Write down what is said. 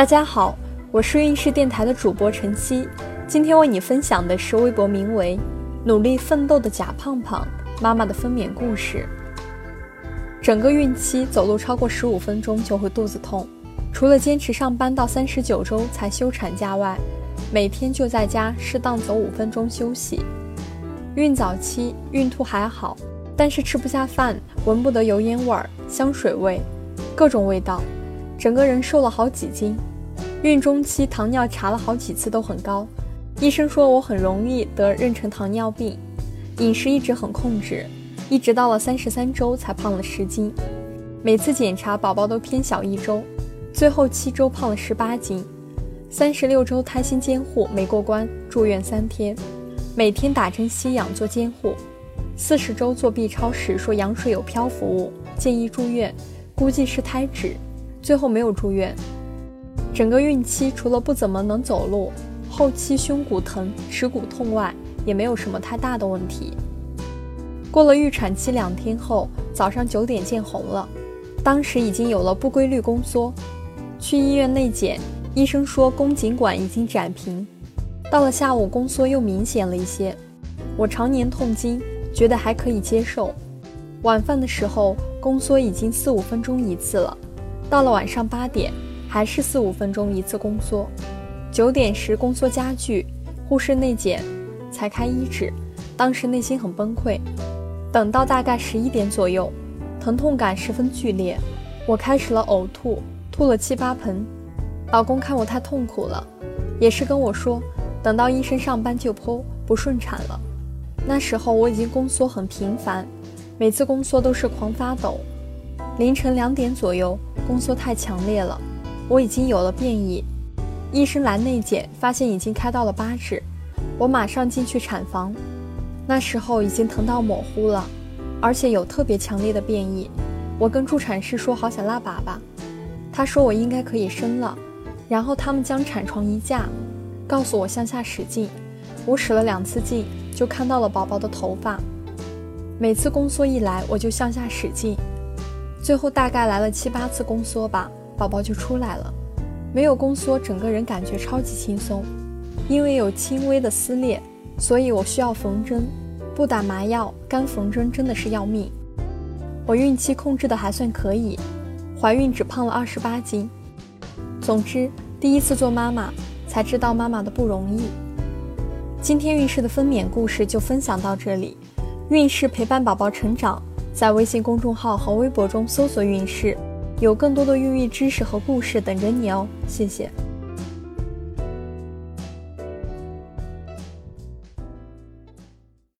大家好，我是运势电台的主播晨曦，今天为你分享的是微博名为“努力奋斗的假胖胖妈妈的分娩故事”。整个孕期走路超过十五分钟就会肚子痛，除了坚持上班到三十九周才休产假外，每天就在家适当走五分钟休息。孕早期孕吐还好，但是吃不下饭，闻不得油烟味儿、香水味，各种味道，整个人瘦了好几斤。孕中期糖尿查了好几次都很高，医生说我很容易得妊娠糖尿病，饮食一直很控制，一直到了三十三周才胖了十斤。每次检查宝宝都偏小一周，最后七周胖了十八斤。三十六周胎心监护没过关，住院三天，每天打针吸氧做监护。四十周做 B 超时说羊水有漂浮物，建议住院，估计是胎脂，最后没有住院。整个孕期除了不怎么能走路，后期胸骨疼、耻骨痛外，也没有什么太大的问题。过了预产期两天后，早上九点见红了，当时已经有了不规律宫缩，去医院内检，医生说宫颈管已经展平。到了下午，宫缩又明显了一些。我常年痛经，觉得还可以接受。晚饭的时候，宫缩已经四五分钟一次了。到了晚上八点。还是四五分钟一次宫缩，九点时宫缩加剧，护士内检才开医指，当时内心很崩溃。等到大概十一点左右，疼痛感十分剧烈，我开始了呕吐，吐了七八盆。老公看我太痛苦了，也是跟我说，等到医生上班就剖，不顺产了。那时候我已经宫缩很频繁，每次宫缩都是狂发抖。凌晨两点左右，宫缩太强烈了。我已经有了变异，医生来内检，发现已经开到了八指，我马上进去产房，那时候已经疼到模糊了，而且有特别强烈的变异。我跟助产士说好想拉粑粑，他说我应该可以生了，然后他们将产床移架，告诉我向下使劲，我使了两次劲就看到了宝宝的头发。每次宫缩一来我就向下使劲，最后大概来了七八次宫缩吧。宝宝就出来了，没有宫缩，整个人感觉超级轻松。因为有轻微的撕裂，所以我需要缝针，不打麻药，干缝针真的是要命。我孕期控制的还算可以，怀孕只胖了二十八斤。总之，第一次做妈妈才知道妈妈的不容易。今天孕势的分娩故事就分享到这里，孕势陪伴宝宝成长，在微信公众号和微博中搜索“孕势”。有更多的孕育知识和故事等着你哦，谢谢。